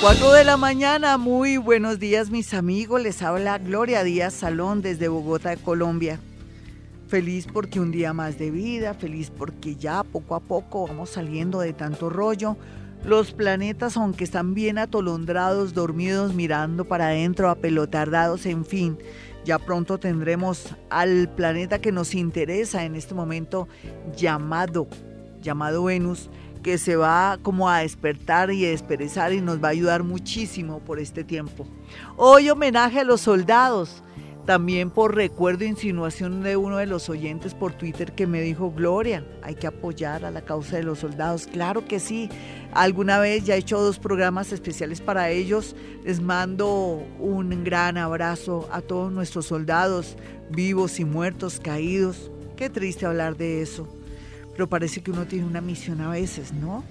4 de la mañana, muy buenos días mis amigos, les habla Gloria Díaz Salón desde Bogotá, Colombia. Feliz porque un día más de vida, feliz porque ya poco a poco vamos saliendo de tanto rollo. Los planetas, aunque están bien atolondrados, dormidos, mirando para adentro, apelotardados, en fin, ya pronto tendremos al planeta que nos interesa en este momento llamado, llamado Venus que se va como a despertar y a desperezar y nos va a ayudar muchísimo por este tiempo. Hoy homenaje a los soldados, también por recuerdo e insinuación de uno de los oyentes por Twitter que me dijo, Gloria, hay que apoyar a la causa de los soldados. Claro que sí, alguna vez ya he hecho dos programas especiales para ellos. Les mando un gran abrazo a todos nuestros soldados, vivos y muertos, caídos. Qué triste hablar de eso pero parece que uno tiene una misión a veces, ¿no?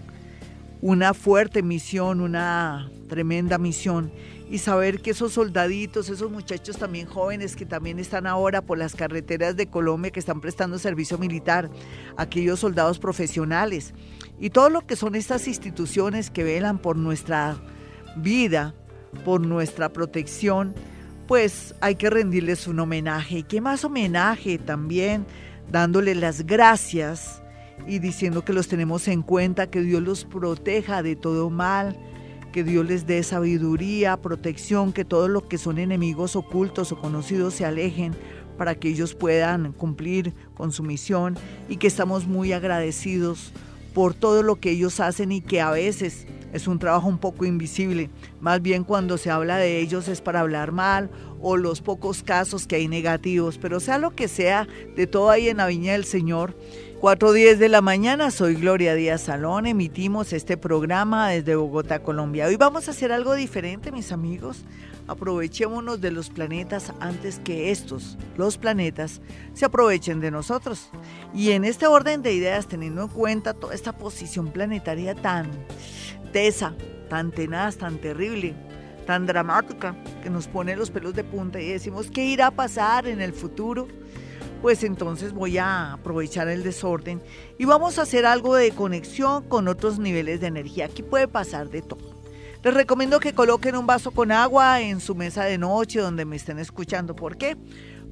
Una fuerte misión, una tremenda misión. Y saber que esos soldaditos, esos muchachos también jóvenes que también están ahora por las carreteras de Colombia, que están prestando servicio militar, aquellos soldados profesionales y todo lo que son estas instituciones que velan por nuestra vida, por nuestra protección, pues hay que rendirles un homenaje. ¿Y qué más homenaje también? Dándole las gracias y diciendo que los tenemos en cuenta, que Dios los proteja de todo mal, que Dios les dé sabiduría, protección, que todos los que son enemigos ocultos o conocidos se alejen para que ellos puedan cumplir con su misión y que estamos muy agradecidos por todo lo que ellos hacen y que a veces es un trabajo un poco invisible. Más bien cuando se habla de ellos es para hablar mal o los pocos casos que hay negativos, pero sea lo que sea, de todo ahí en la viña del Señor 4.10 de la mañana, soy Gloria Díaz Salón, emitimos este programa desde Bogotá, Colombia. Hoy vamos a hacer algo diferente, mis amigos. Aprovechémonos de los planetas antes que estos, los planetas, se aprovechen de nosotros. Y en este orden de ideas, teniendo en cuenta toda esta posición planetaria tan tan tenaz, tan terrible, tan dramática, que nos pone los pelos de punta y decimos, ¿qué irá a pasar en el futuro? pues entonces voy a aprovechar el desorden y vamos a hacer algo de conexión con otros niveles de energía. Aquí puede pasar de todo. Les recomiendo que coloquen un vaso con agua en su mesa de noche donde me estén escuchando. ¿Por qué?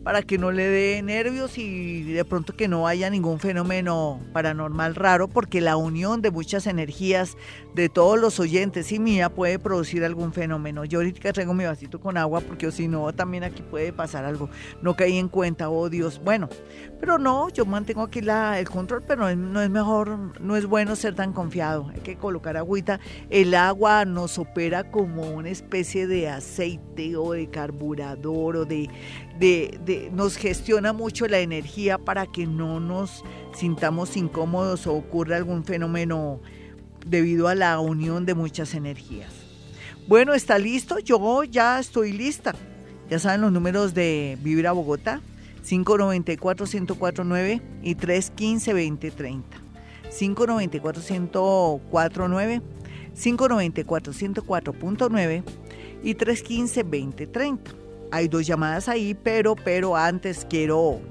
Para que no le dé nervios y de pronto que no haya ningún fenómeno paranormal raro, porque la unión de muchas energías de todos los oyentes y mía puede producir algún fenómeno. Yo ahorita traigo mi vasito con agua, porque si no, también aquí puede pasar algo. No caí en cuenta, oh Dios. Bueno, pero no, yo mantengo aquí la, el control, pero no es, mejor, no es bueno ser tan confiado. Hay que colocar agüita. El agua nos opera como una especie de aceite o de carburador o de de, nos gestiona mucho la energía para que no nos sintamos incómodos o ocurra algún fenómeno debido a la unión de muchas energías. Bueno, ¿está listo? Yo ya estoy lista. Ya saben los números de Vibra Bogotá, 594-1049 y 315-2030. 594-1049, 594-104.9 y 315-2030 hay dos llamadas ahí, pero, pero antes quiero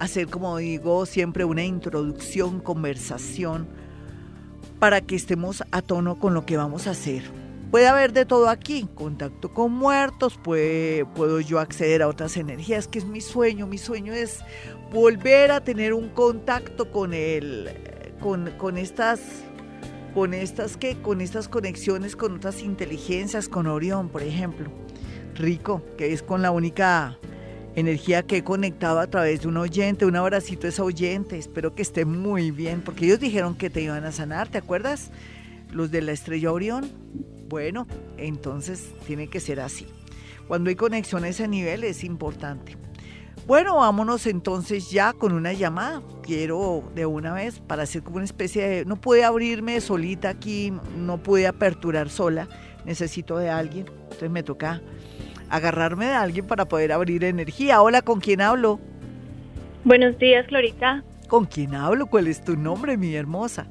hacer, como digo, siempre una introducción, conversación, para que estemos a tono con lo que vamos a hacer. Puede haber de todo aquí, contacto con muertos, puede, puedo yo acceder a otras energías, que es mi sueño. Mi sueño es volver a tener un contacto con el, con, con estas, con estas, ¿qué? Con estas conexiones con otras inteligencias, con Orión, por ejemplo rico, que es con la única energía que he conectado a través de un oyente. Un abracito a ese oyente. Espero que esté muy bien, porque ellos dijeron que te iban a sanar, ¿te acuerdas? Los de la estrella Orión. Bueno, entonces tiene que ser así. Cuando hay conexión a nivel es importante. Bueno, vámonos entonces ya con una llamada. Quiero de una vez para hacer como una especie de... No pude abrirme solita aquí, no pude aperturar sola. Necesito de alguien. Entonces me toca agarrarme de alguien para poder abrir energía. Hola, ¿con quién hablo? Buenos días, Florita. ¿Con quién hablo? ¿Cuál es tu nombre, mi hermosa?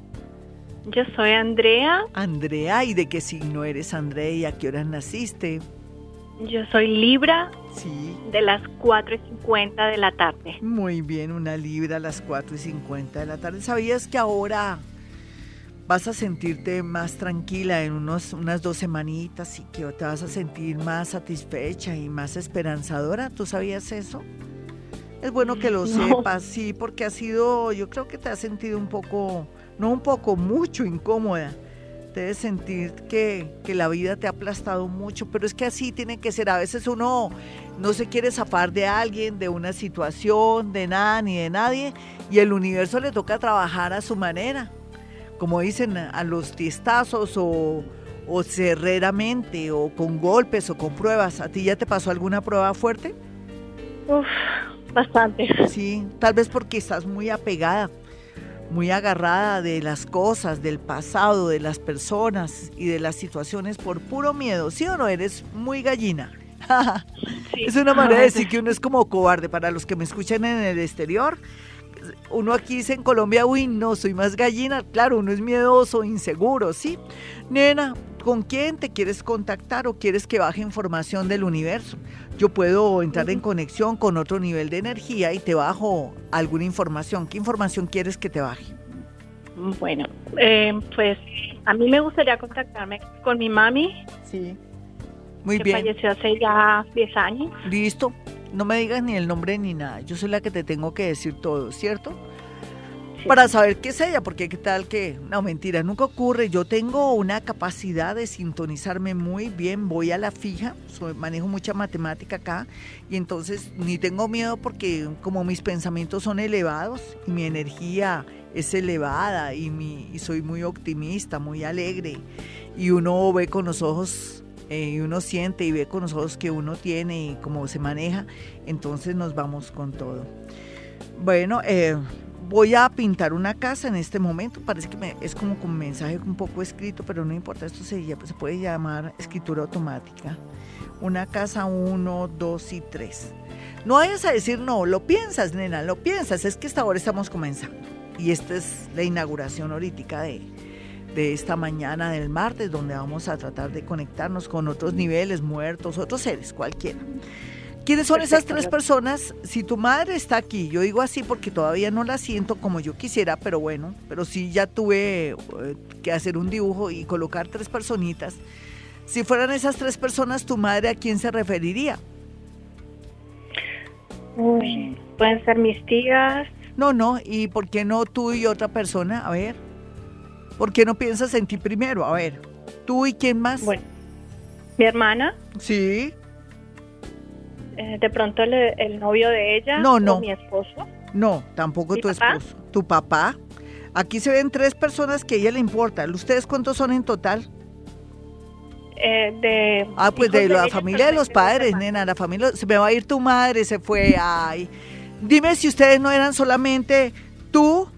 Yo soy Andrea. Andrea, ¿y de qué signo eres, Andrea? ¿Y a qué hora naciste? Yo soy Libra. Sí. De las 4 y 50 de la tarde. Muy bien, una Libra a las 4 y 50 de la tarde. ¿Sabías que ahora vas a sentirte más tranquila en unos, unas dos semanitas y que te vas a sentir más satisfecha y más esperanzadora. ¿Tú sabías eso? Es bueno que lo sepas, sí, porque ha sido, yo creo que te has sentido un poco, no un poco, mucho incómoda. Debes sentir que, que la vida te ha aplastado mucho, pero es que así tiene que ser. A veces uno no se quiere zafar de alguien, de una situación, de nada ni de nadie, y el universo le toca trabajar a su manera como dicen, a los tiestazos o, o cerreramente o con golpes o con pruebas. ¿A ti ya te pasó alguna prueba fuerte? Uf, bastante. Sí, tal vez porque estás muy apegada, muy agarrada de las cosas, del pasado, de las personas y de las situaciones por puro miedo. ¿Sí o no? Eres muy gallina. Es una manera de decir que uno es como cobarde. Para los que me escuchan en el exterior, uno aquí dice en Colombia, uy, no, soy más gallina. Claro, uno es miedoso, inseguro, ¿sí? Nena, ¿con quién te quieres contactar o quieres que baje información del universo? Yo puedo entrar en conexión con otro nivel de energía y te bajo alguna información. ¿Qué información quieres que te baje? Bueno, eh, pues a mí me gustaría contactarme con mi mami. Sí. Muy que bien. falleció hace ya 10 años. Listo. No me digas ni el nombre ni nada. Yo soy la que te tengo que decir todo, ¿cierto? Sí. Para saber qué es ella, porque qué tal que... No, mentira, nunca ocurre. Yo tengo una capacidad de sintonizarme muy bien. Voy a la fija, soy- manejo mucha matemática acá y entonces ni tengo miedo porque como mis pensamientos son elevados y mi energía es elevada y, mi, y soy muy optimista, muy alegre y uno ve con los ojos eh, y uno siente y ve con los ojos que uno tiene y cómo se maneja, entonces nos vamos con todo. Bueno, eh, voy a pintar una casa en este momento, parece que es como con mensaje un poco escrito, pero no importa, esto se, se puede llamar escritura automática. Una casa 1, 2 y 3. No vayas a decir no, lo piensas, nena, lo piensas, es que hasta ahora estamos comenzando. Y esta es la inauguración ahorita de, de esta mañana del martes, donde vamos a tratar de conectarnos con otros niveles, muertos, otros seres, cualquiera. ¿Quiénes son esas tres personas? Si tu madre está aquí, yo digo así porque todavía no la siento como yo quisiera, pero bueno, pero sí ya tuve eh, que hacer un dibujo y colocar tres personitas. Si fueran esas tres personas, tu madre a quién se referiría? Uy, pueden ser mis tías. No, no, ¿y por qué no tú y otra persona? A ver, ¿por qué no piensas en ti primero? A ver, ¿tú y quién más? Bueno, mi hermana. Sí, eh, de pronto el, el novio de ella. No, o no. mi esposo. no, tampoco ¿Mi tu papá? esposo. ¿Tu papá? Aquí se ven tres personas que a ella le importa. ¿Ustedes cuántos son en total? eh, de Ah, pues hijos de la familia de los solamente padres, nena, la familia, se me va a ir tu madre, se fue, ay. Dime si ustedes no eran solamente tú,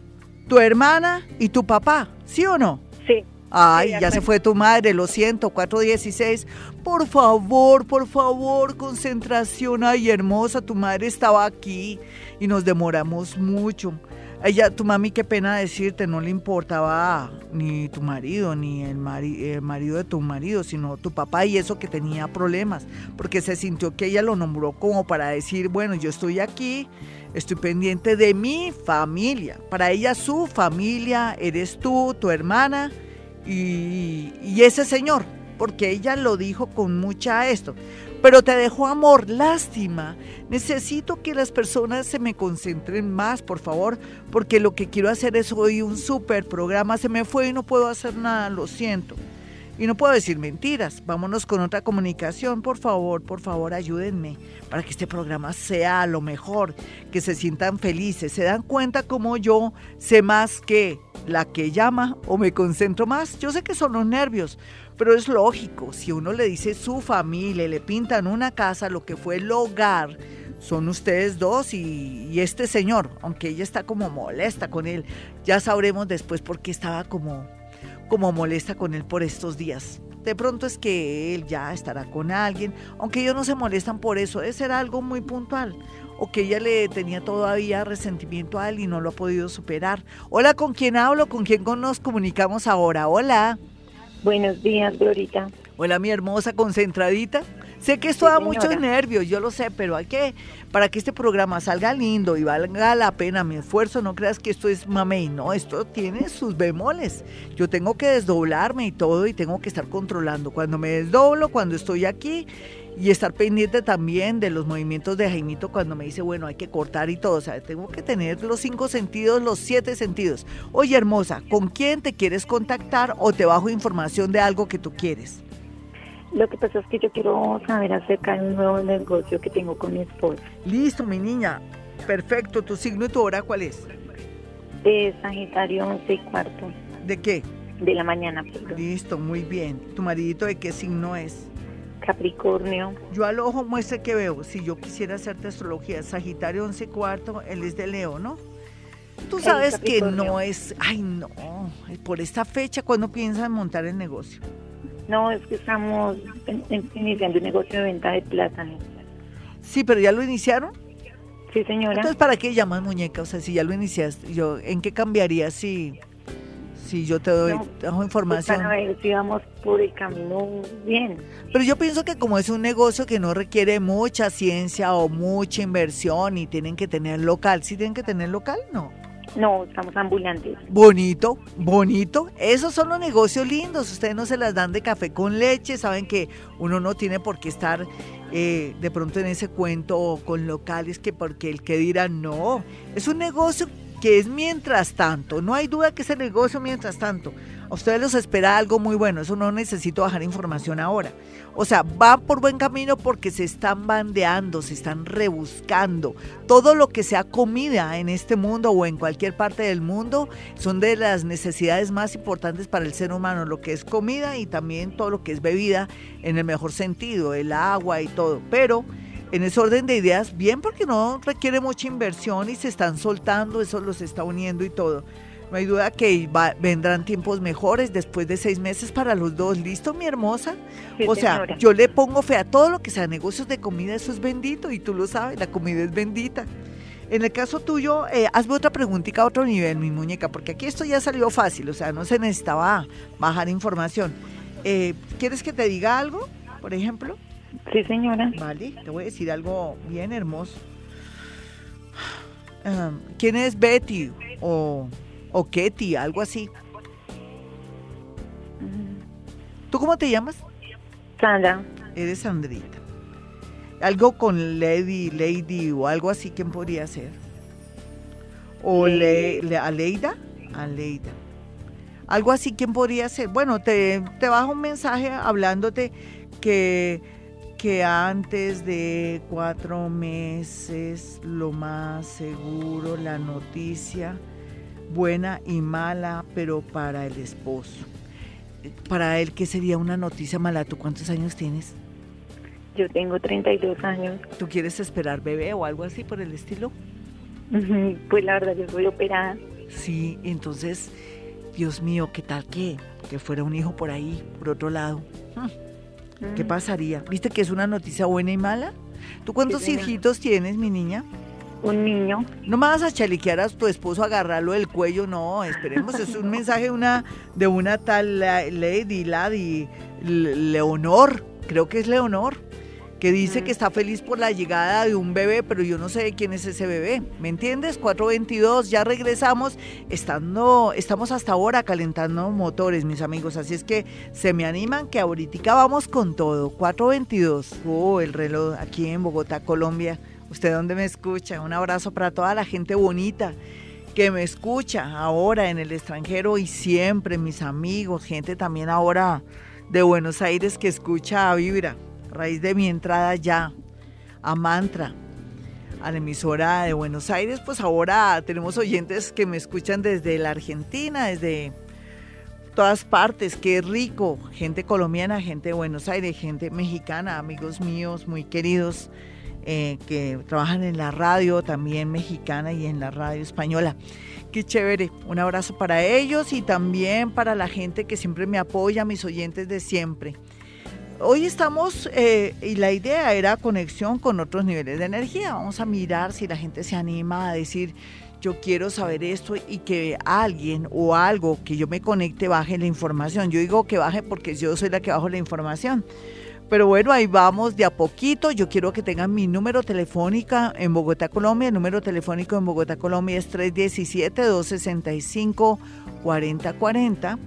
tu hermana y tu papá, ¿sí o no? Sí. Ay, Sí, ya se fue tu madre, lo siento, 416. Por favor, por favor, concentración. Ay, hermosa, tu madre estaba aquí y nos demoramos mucho. Ella, tu mami, qué pena decirte, no le importaba ni tu marido, ni el, mari- el marido de tu marido, sino tu papá y eso que tenía problemas, porque se sintió que ella lo nombró como para decir, bueno, yo estoy aquí, estoy pendiente de mi familia. Para ella, su familia, eres tú, tu hermana y, ese señor, porque ella lo dijo con mucha esto. Pero te dejó amor, lástima. Necesito que las personas se me concentren más, por favor, porque lo que quiero hacer es hoy un super programa. Se me fue y no puedo hacer nada, lo siento. Y no puedo decir mentiras. Vámonos con otra comunicación, por favor, por favor, ayúdenme para que este programa sea lo mejor, que se sientan felices. ¿Se dan cuenta como yo sé más que la que llama o me concentro más? Yo sé que son los nervios, pero es lógico. Si uno le dice su familia, le pintan una casa, lo que fue el hogar, son ustedes dos y, y este señor, aunque ella está como molesta con él, ya sabremos después por qué estaba como como molesta con él por estos días. De pronto es que él ya estará con alguien, aunque ellos no se molestan por eso, debe ser algo muy puntual. O que ella le tenía todavía resentimiento a él y no lo ha podido superar. Hola, ¿con quién hablo? ¿Con quién nos comunicamos ahora? Hola. Buenos días, Glorita. Hola, mi hermosa concentradita. Sé que esto da muchos nervios, yo lo sé, pero hay que, para que este programa salga lindo y valga la pena mi esfuerzo, no creas que esto es mamey, no, esto tiene sus bemoles. Yo tengo que desdoblarme y todo y tengo que estar controlando cuando me desdoblo, cuando estoy aquí y estar pendiente también de los movimientos de Jaimito cuando me dice, bueno, hay que cortar y todo. O sea, tengo que tener los cinco sentidos, los siete sentidos. Oye, hermosa, ¿con quién te quieres contactar o te bajo información de algo que tú quieres? Lo que pasa es que yo quiero saber acerca de un nuevo negocio que tengo con mi esposa. Listo, mi niña. Perfecto. ¿Tu signo y tu hora cuál es? De Sagitario 11 y cuarto. ¿De qué? De la mañana. Listo, muy bien. ¿Tu maridito de qué signo es? Capricornio. Yo al ojo muestre que veo. Si yo quisiera hacerte astrología, Sagitario 11 cuarto, él es de Leo, ¿no? Tú sabes que no es, ay no, por esta fecha, ¿cuándo piensan montar el negocio? No, es que estamos iniciando un negocio de venta de plátano. Sí, pero ¿ya lo iniciaron? Sí, señora. Entonces, ¿para qué llamas muñeca? O sea, si ya lo iniciaste, yo, ¿en qué cambiaría si si yo te doy pues información. para ver si vamos por el camino bien. Pero yo pienso que como es un negocio que no requiere mucha ciencia o mucha inversión y tienen que tener local, ¿sí tienen que tener local? No. No, estamos ambulantes. Bonito, bonito. Esos son los negocios lindos. Ustedes no se las dan de café con leche. Saben que uno no tiene por qué estar eh, de pronto en ese cuento con locales que porque el que dirá no. Es un negocio que es mientras tanto. No hay duda que ese negocio mientras tanto. A ustedes los espera algo muy bueno. Eso no necesito bajar información ahora. O sea, va por buen camino porque se están bandeando, se están rebuscando. Todo lo que sea comida en este mundo o en cualquier parte del mundo son de las necesidades más importantes para el ser humano. Lo que es comida y también todo lo que es bebida en el mejor sentido, el agua y todo. Pero en ese orden de ideas, bien porque no requiere mucha inversión y se están soltando, eso los está uniendo y todo. No hay duda que vendrán tiempos mejores después de seis meses para los dos. ¿Listo, mi hermosa? o sea, yo le pongo fe a todo lo que sea negocios de comida, eso es bendito y tú lo sabes, la comida es bendita. En el caso tuyo, eh, hazme otra preguntita a otro nivel, mi muñeca, porque aquí esto ya salió fácil, o sea, no se necesitaba bajar información. Eh, ¿Quieres que te diga algo, por ejemplo? Sí, señora. Vale, te voy a decir algo bien hermoso. Um, ¿Quién es Betty o, o Ketty, algo así? ¿Tú cómo te llamas? Sandra. Eres Sandrita. Algo con Lady, Lady o algo así, ¿quién podría ser? ¿O le, le, Aleida? Aleida. Algo así, ¿quién podría ser? Bueno, te, te bajo un mensaje hablándote que que antes de cuatro meses, lo más seguro, la noticia buena y mala, pero para el esposo. Para él, ¿qué sería una noticia mala? ¿Tú cuántos años tienes? Yo tengo 32 años. ¿Tú quieres esperar bebé o algo así por el estilo? Pues la verdad, yo soy operada. Sí, entonces, Dios mío, ¿qué tal que, que fuera un hijo por ahí, por otro lado? ¿Qué pasaría? ¿Viste que es una noticia buena y mala? ¿Tú cuántos hijitos tienes, mi niña? Un niño. No me vas a chaliquear a tu esposo, agarrarlo del cuello, no, esperemos, es un mensaje de una, de una tal Lady, Lady, Leonor, creo que es Leonor que dice que está feliz por la llegada de un bebé, pero yo no sé quién es ese bebé. ¿Me entiendes? 422, ya regresamos. Estando, estamos hasta ahora calentando motores, mis amigos. Así es que se me animan que ahorita vamos con todo. 422. Oh, el reloj aquí en Bogotá, Colombia. ¿Usted dónde me escucha? Un abrazo para toda la gente bonita que me escucha ahora en el extranjero y siempre, mis amigos, gente también ahora de Buenos Aires que escucha a Vibra raíz de mi entrada ya a Mantra, a la emisora de Buenos Aires, pues ahora tenemos oyentes que me escuchan desde la Argentina, desde todas partes, qué rico, gente colombiana, gente de Buenos Aires, gente mexicana, amigos míos muy queridos eh, que trabajan en la radio también mexicana y en la radio española. Qué chévere, un abrazo para ellos y también para la gente que siempre me apoya, mis oyentes de siempre. Hoy estamos, eh, y la idea era conexión con otros niveles de energía. Vamos a mirar si la gente se anima a decir, yo quiero saber esto y que alguien o algo que yo me conecte baje la información. Yo digo que baje porque yo soy la que bajo la información. Pero bueno, ahí vamos de a poquito. Yo quiero que tengan mi número telefónico en Bogotá, Colombia. El número telefónico en Bogotá, Colombia es 317-265-4040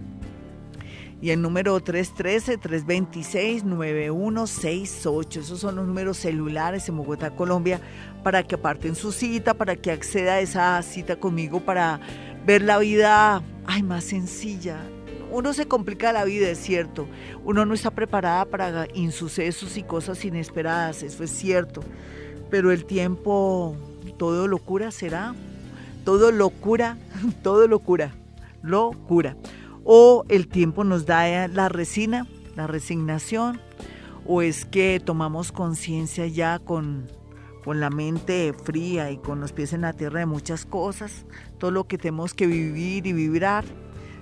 y el número 313-326-9168. Esos son los números celulares en Bogotá, Colombia, para que aparten su cita, para que acceda a esa cita conmigo, para ver la vida ay, más sencilla. Uno se complica la vida, es cierto. Uno no está preparada para insucesos y cosas inesperadas, eso es cierto. Pero el tiempo, todo locura será. Todo locura, todo locura, locura o el tiempo nos da la resina, la resignación, o es que tomamos conciencia ya con, con la mente fría y con los pies en la tierra de muchas cosas, todo lo que tenemos que vivir y vibrar.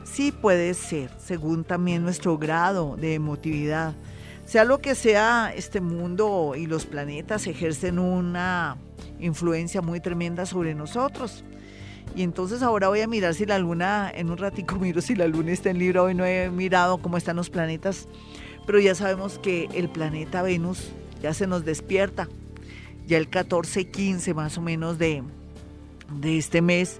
Sí puede ser, según también nuestro grado de emotividad. Sea lo que sea, este mundo y los planetas ejercen una influencia muy tremenda sobre nosotros. Y entonces ahora voy a mirar si la luna, en un ratico miro si la luna está en Libra, hoy no he mirado cómo están los planetas, pero ya sabemos que el planeta Venus ya se nos despierta, ya el 14-15 más o menos de, de este mes.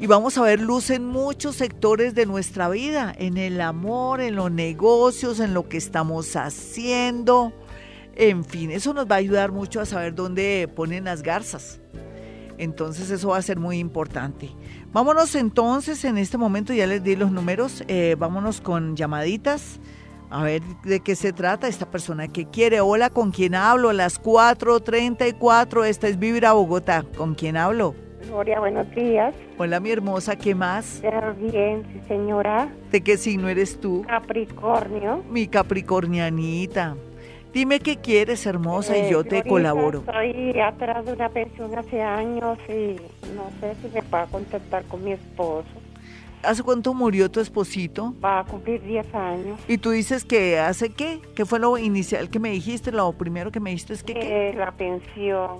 Y vamos a ver luz en muchos sectores de nuestra vida, en el amor, en los negocios, en lo que estamos haciendo. En fin, eso nos va a ayudar mucho a saber dónde ponen las garzas. Entonces eso va a ser muy importante. Vámonos entonces en este momento, ya les di los números, eh, vámonos con llamaditas. A ver de qué se trata esta persona que quiere. Hola, ¿con quién hablo? Las 4.34, esta es Vibra Bogotá. ¿Con quién hablo? Gloria, buenos días. Hola, mi hermosa, ¿qué más? Bien, sí, señora. ¿De qué signo eres tú? Capricornio. Mi capricornianita. Dime qué quieres, hermosa, y yo te colaboro. Estoy atrás de una pensión hace años y no sé si me va a contactar con mi esposo. ¿Hace cuánto murió tu esposito? Va a cumplir 10 años. ¿Y tú dices que hace qué? ¿Qué fue lo inicial que me dijiste? Lo primero que me dijiste es que qué? La pensión.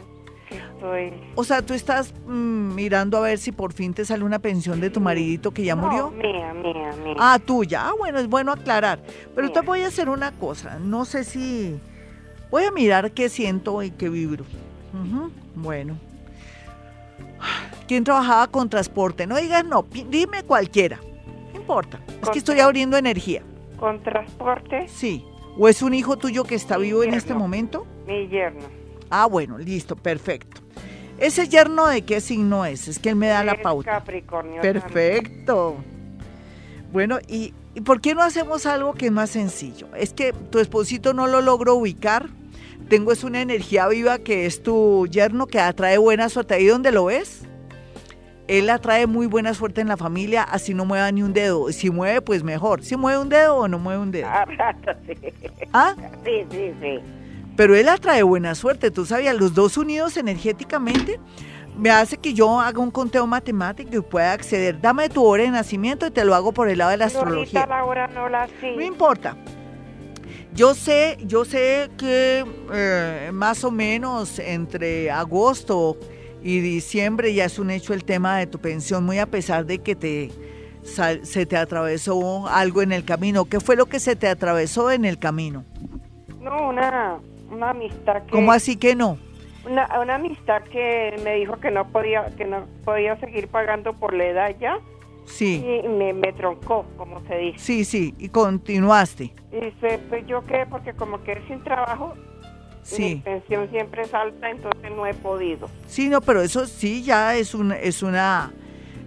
O sea, tú estás mm, mirando a ver si por fin te sale una pensión de tu maridito que ya murió. Mía, mía, mía. Ah, tuya. Ah, bueno, es bueno aclarar. Pero te voy a hacer una cosa. No sé si. Voy a mirar qué siento y qué vibro. Bueno. ¿Quién trabajaba con transporte? No digas no, dime cualquiera. No importa. Es que estoy abriendo energía. ¿Con transporte? Sí. ¿O es un hijo tuyo que está vivo en este momento? Mi yerno. Ah, bueno, listo, perfecto. ¿Ese yerno de qué signo es? Es que él me da la pauta. Capricornio. Perfecto. Bueno, ¿y, por qué no hacemos algo que es más sencillo? Es que tu esposito no lo logro ubicar. Tengo es una energía viva que es tu yerno que atrae buena suerte. ¿Ahí donde lo ves? Él atrae muy buena suerte en la familia, así no mueva ni un dedo. Si mueve, pues mejor. ¿Si mueve un dedo o no mueve un dedo? Ah, sí. ¿Ah? Sí, sí, sí pero él atrae buena suerte, tú sabías, los dos unidos energéticamente me hace que yo haga un conteo matemático y pueda acceder. Dame tu hora de nacimiento y te lo hago por el lado de la astrología. La hora no, la no importa. Yo sé, yo sé que eh, más o menos entre agosto y diciembre ya es un hecho el tema de tu pensión, muy a pesar de que te se te atravesó algo en el camino. ¿Qué fue lo que se te atravesó en el camino? No, una una amistad que... ¿Cómo así que no? Una, una amistad que me dijo que no podía que no podía seguir pagando por la edad ya. Sí. Y me, me troncó, como se dice. Sí, sí, y continuaste. Y dice, pues yo qué, porque como que sin trabajo, sí. mi pensión siempre es alta, entonces no he podido. Sí, no, pero eso sí ya es un, es una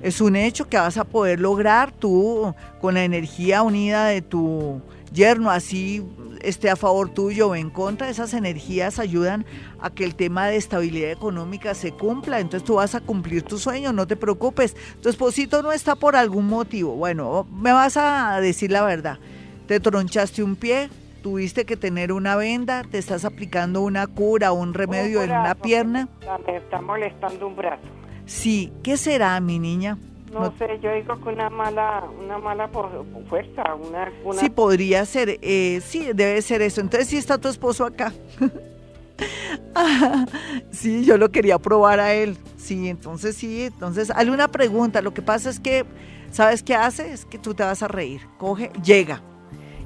es un hecho que vas a poder lograr tú con la energía unida de tu yerno, así esté a favor tuyo o en contra, esas energías ayudan a que el tema de estabilidad económica se cumpla. Entonces tú vas a cumplir tu sueño, no te preocupes. Tu esposito no está por algún motivo. Bueno, me vas a decir la verdad. Te tronchaste un pie, tuviste que tener una venda, te estás aplicando una cura, un remedio en una pierna. Me está molestando un brazo. Sí, ¿qué será, mi niña? No, sé, yo digo que una mala, una mala por, fuerza, una, Sí, podría ser, eh, sí, debe ser eso. Entonces sí está tu esposo acá. sí, yo lo quería probar a él. Sí, entonces sí, entonces hazle una pregunta. Lo que pasa es que, ¿sabes qué hace? Es que tú te vas a reír. Coge, llega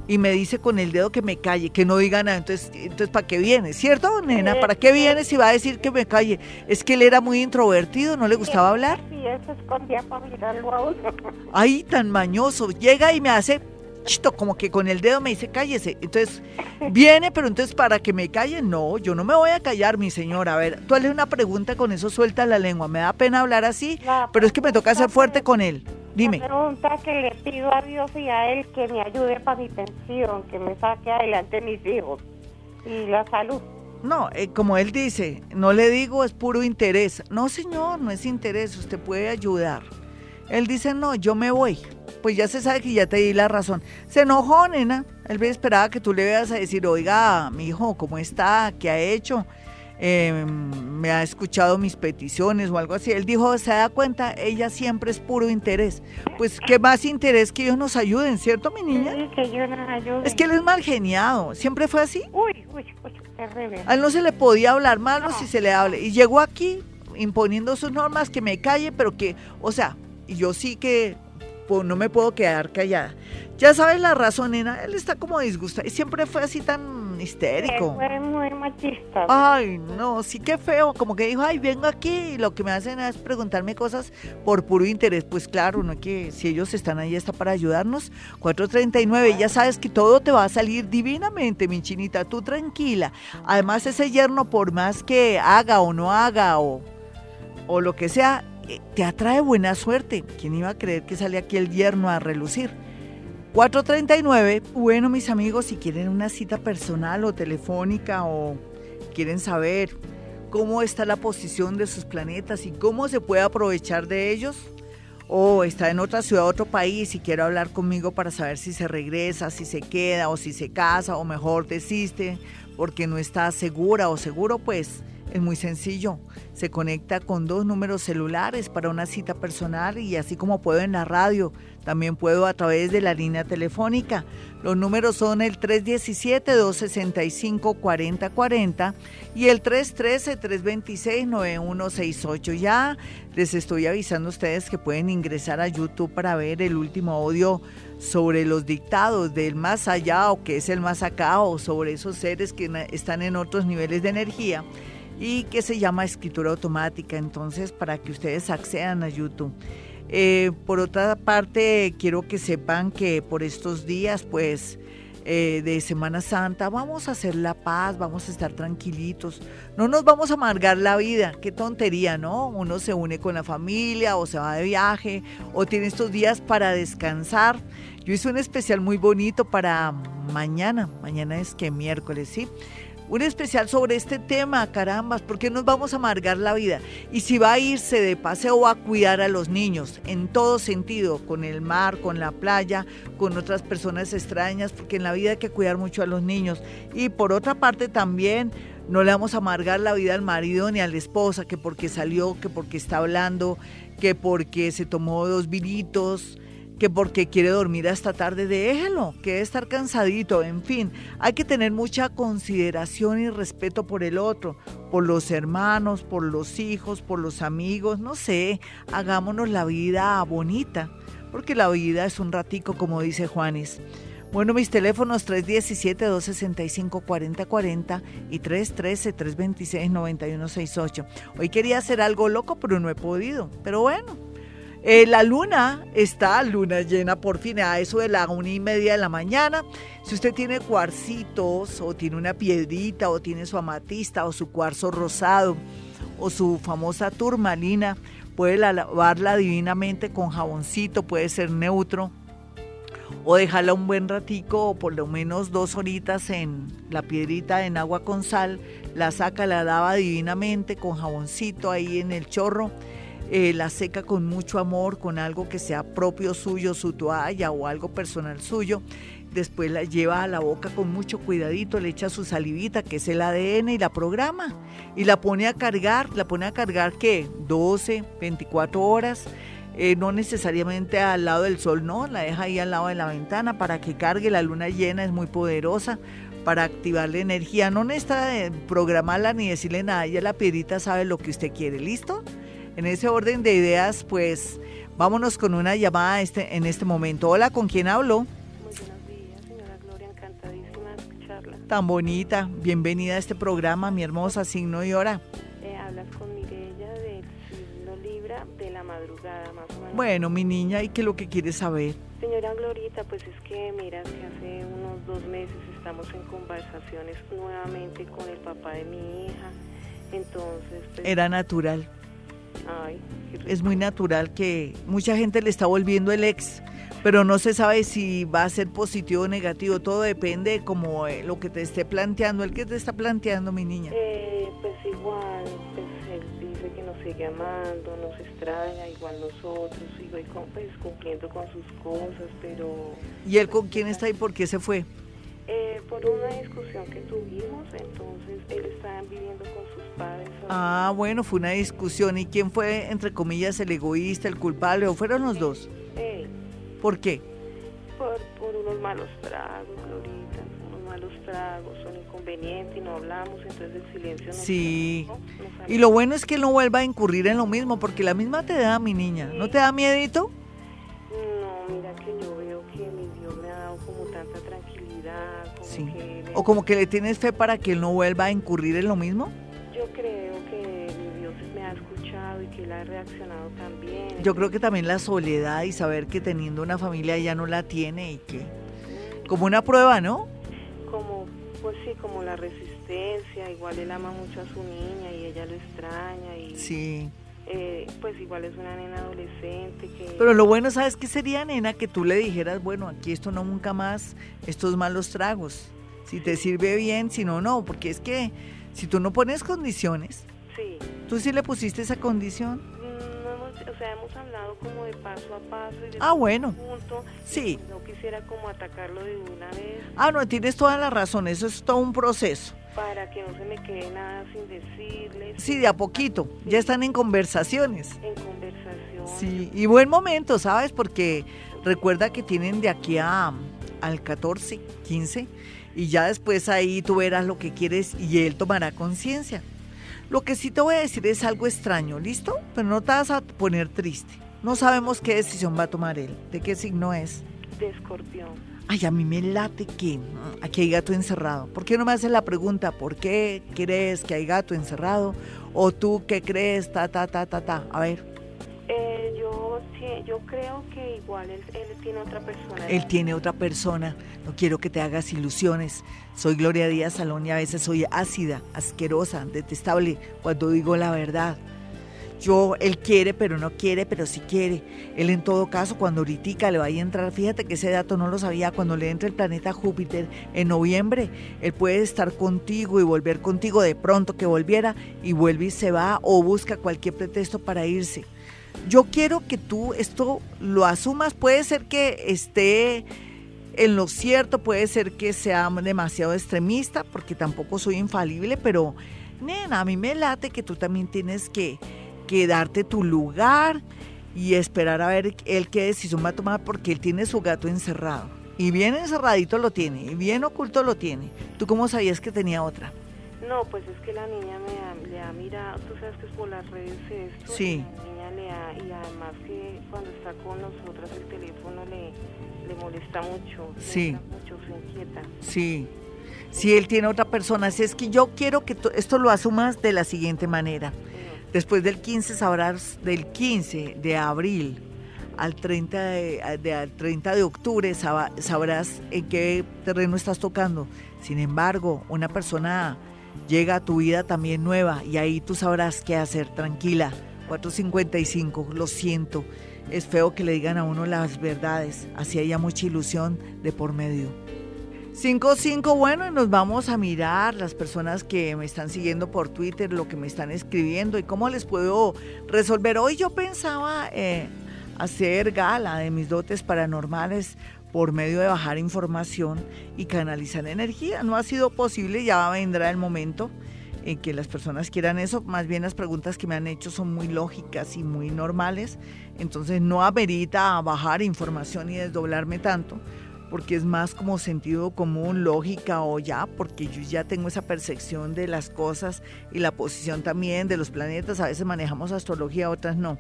y me dice con el dedo que me calle, que no diga nada. Entonces, entonces ¿para qué viene? ¿Cierto, nena? ¿Para qué viene si va a decir que me calle? Es que él era muy introvertido, no le gustaba hablar. Sí, eso escondía para mirarlo a uno. Ay, tan mañoso. Llega y me hace como que con el dedo me dice cállese. Entonces, viene, pero entonces para que me calle, no, yo no me voy a callar, mi señora. A ver, tú hazle una pregunta, con eso suelta la lengua. Me da pena hablar así, pero es que me toca ser fuerte con él. Dime. La pregunta que le pido a Dios y a Él que me ayude para mi pensión, que me saque adelante mis hijos y la salud. No, eh, como él dice, no le digo es puro interés. No, señor, no es interés, usted puede ayudar. Él dice, no, yo me voy. Pues ya se sabe que ya te di la razón. Se enojó, nena. Él esperaba que tú le veas a decir, oiga, mi hijo, ¿cómo está? ¿Qué ha hecho? Em, me ha escuchado mis peticiones o algo así. Él dijo, se da cuenta, ella siempre es puro interés. Pues qué más interés que ellos nos ayuden, ¿cierto, mi niña? Sí, que ellos nos ayuden. Es que él es mal geniado, siempre fue así. Uy, uy, uy, terrible. A él no se le podía hablar malo si se le hable. Y llegó aquí imponiendo sus normas, que me calle, pero que, o sea, yo sí que no me puedo quedar callada. Ya sabes la razón, nena, él está como disgustado. Y siempre fue así tan histérico. Fue muy machista. Ay, no, sí que feo. Como que dijo, ay, vengo aquí y lo que me hacen es preguntarme cosas por puro interés. Pues claro, no que si ellos están ahí está para ayudarnos. 439, ya sabes que todo te va a salir divinamente, mi chinita, tú tranquila. Además, ese yerno, por más que haga o no haga o, o lo que sea, te atrae buena suerte. ¿Quién iba a creer que sale aquí el yerno a relucir? 439, bueno mis amigos, si quieren una cita personal o telefónica o quieren saber cómo está la posición de sus planetas y cómo se puede aprovechar de ellos, o está en otra ciudad, otro país y quiere hablar conmigo para saber si se regresa, si se queda o si se casa o mejor desiste porque no está segura o seguro, pues es muy sencillo. Se conecta con dos números celulares para una cita personal y así como puedo en la radio, también puedo a través de la línea telefónica. Los números son el 317-265-4040 y el 313-326-9168. Ya les estoy avisando a ustedes que pueden ingresar a YouTube para ver el último audio sobre los dictados del más allá o que es el más acá o sobre esos seres que están en otros niveles de energía y que se llama escritura automática, entonces para que ustedes accedan a YouTube. Eh, por otra parte, quiero que sepan que por estos días, pues, eh, de Semana Santa, vamos a hacer la paz, vamos a estar tranquilitos, no nos vamos a amargar la vida, qué tontería, ¿no? Uno se une con la familia o se va de viaje o tiene estos días para descansar. Yo hice un especial muy bonito para mañana, mañana es que miércoles, ¿sí? Un especial sobre este tema, carambas, porque nos vamos a amargar la vida. Y si va a irse de paseo, va a cuidar a los niños, en todo sentido, con el mar, con la playa, con otras personas extrañas, porque en la vida hay que cuidar mucho a los niños. Y por otra parte también no le vamos a amargar la vida al marido ni a la esposa, que porque salió, que porque está hablando, que porque se tomó dos vinitos que porque quiere dormir hasta tarde, déjelo, que debe estar cansadito, en fin, hay que tener mucha consideración y respeto por el otro, por los hermanos, por los hijos, por los amigos, no sé, hagámonos la vida bonita, porque la vida es un ratico, como dice Juanes. Bueno, mis teléfonos 317-265-4040 y 313-326-9168. Hoy quería hacer algo loco, pero no he podido. Pero bueno, eh, la luna está, luna llena por fin, a eso de la una y media de la mañana. Si usted tiene cuarcitos o tiene una piedrita o tiene su amatista o su cuarzo rosado o su famosa turmalina, puede lavarla divinamente con jaboncito, puede ser neutro o dejarla un buen ratico o por lo menos dos horitas en la piedrita en agua con sal, la saca, la lava divinamente con jaboncito ahí en el chorro eh, la seca con mucho amor, con algo que sea propio suyo, su toalla o algo personal suyo. Después la lleva a la boca con mucho cuidadito, le echa su salivita, que es el ADN, y la programa. Y la pone a cargar, la pone a cargar que 12, 24 horas. Eh, no necesariamente al lado del sol, no, la deja ahí al lado de la ventana para que cargue. La luna llena es muy poderosa para activar la energía. No necesita programarla ni decirle nada, ya la piedrita sabe lo que usted quiere, ¿listo? En ese orden de ideas, pues vámonos con una llamada este, en este momento. Hola, ¿con quién hablo? Muy buenos días, señora Gloria, encantadísima de escucharla. Tan bonita, bienvenida a este programa, mi hermosa signo y hora. Eh, hablas con Mirella del signo Libra de la madrugada, más o menos. Bueno, mi niña, ¿y qué es lo que quieres saber? Señora Glorita, pues es que mira que hace unos dos meses estamos en conversaciones nuevamente con el papá de mi hija. Entonces, pues, Era natural. Ay. Es muy natural que mucha gente le está volviendo el ex, pero no se sabe si va a ser positivo o negativo. Todo depende de como eh, lo que te esté planteando, el que te está planteando, mi niña. Eh, pues igual, pues él dice que nos sigue amando, nos extraña, igual nosotros, sigo pues, cumpliendo con sus cosas, pero ¿Y él con quién está y por qué se fue? Eh, por una discusión que tuvimos, entonces él está viviendo con sus padres. Ah, bueno, fue una discusión. ¿Y quién fue, entre comillas, el egoísta, el culpable? ¿O fueron los dos? Eh, ¿Por qué? por, por unos malos tragos, Glorita, unos malos tragos, son inconvenientes y no hablamos, entonces el silencio nos Sí. nos Y lo bueno es que él no vuelva a incurrir en lo mismo, porque la misma te da, mi niña. ¿No te da miedito? No, mira que yo Sí. ¿O como que le tienes fe para que él no vuelva a incurrir en lo mismo? yo creo que mi Dios me ha escuchado y que él ha reaccionado también. Yo creo que también la soledad y saber que teniendo una familia ya no la tiene y que... Como una prueba, ¿no? como pues sí, como la resistencia, igual él ama mucho a su niña y ella lo extraña y Sí. Eh, pues igual es una nena adolescente que Pero lo bueno, ¿sabes qué sería, nena? Que tú le dijeras, bueno, aquí esto no nunca más, estos malos tragos. Si te sirve bien, si no, no. Porque es que si tú no pones condiciones, sí. tú sí le pusiste esa condición. O sea, hemos hablado como de paso a paso y de Ah, bueno. punto. Sí. No quisiera como atacarlo de una vez Ah, no, tienes toda la razón, eso es todo un proceso. para que no se me quede nada sin decirle. Sí, de a poquito, ya están en conversaciones. En conversación. Sí, y buen momento, ¿sabes? Porque recuerda que tienen de aquí a, al 14, 15, y ya después ahí tú verás lo que quieres y él tomará conciencia. Lo que sí te voy a decir es algo extraño, ¿listo? Pero no te vas a poner triste. No sabemos qué decisión va a tomar él. ¿De qué signo es? De escorpión. Ay, a mí me late que mm, aquí hay gato encerrado. ¿Por qué no me haces la pregunta, ¿por qué crees que hay gato encerrado? O tú qué crees, ta, ta, ta, ta, ta. A ver, yo, creo que igual él, él tiene otra persona. él tiene otra persona. No quiero que te hagas ilusiones. Soy Gloria Díaz Salón y a veces soy ácida, asquerosa, detestable cuando digo la verdad. Yo, él quiere, pero no quiere, pero sí quiere. Él en todo caso, cuando ahorita le vaya a entrar, fíjate que ese dato no lo sabía, cuando le entre el planeta Júpiter en noviembre, él puede estar contigo y volver contigo de pronto que volviera y vuelve y se va o busca cualquier pretexto para irse. Yo quiero que tú esto lo asumas, puede ser que esté en lo cierto, puede ser que sea demasiado extremista, porque tampoco soy infalible, pero nena, a mí me late que tú también tienes que, que darte tu lugar y esperar a ver él qué decisión va a tomar, porque él tiene su gato encerrado. Y bien encerradito lo tiene, y bien oculto lo tiene. ¿Tú cómo sabías que tenía otra? No, pues es que la niña me ha, le ha mirado, tú sabes que es por las redes esto. Sí. y Y además que cuando está con nosotras el teléfono le, le molesta mucho. le Sí. molesta mucho, se inquieta. Sí, si él tiene otra persona, si es que yo quiero que esto lo asumas de la siguiente manera. Después del 15 sabrás, del 15 de abril al 30 de, de- al 30 de octubre saba- sabrás en qué terreno estás tocando. Sin embargo, una persona llega a tu vida también nueva y ahí tú sabrás qué hacer, tranquila. 455, lo siento. Es feo que le digan a uno las verdades, así haya mucha ilusión de por medio. 55, bueno, y nos vamos a mirar las personas que me están siguiendo por Twitter, lo que me están escribiendo y cómo les puedo resolver. Hoy yo pensaba eh, hacer gala de mis dotes paranormales por medio de bajar información y canalizar energía. No ha sido posible, ya vendrá el momento en que las personas quieran eso. Más bien las preguntas que me han hecho son muy lógicas y muy normales, entonces no amerita bajar información y desdoblarme tanto porque es más como sentido común, lógica o ya, porque yo ya tengo esa percepción de las cosas y la posición también de los planetas. A veces manejamos astrología, otras no.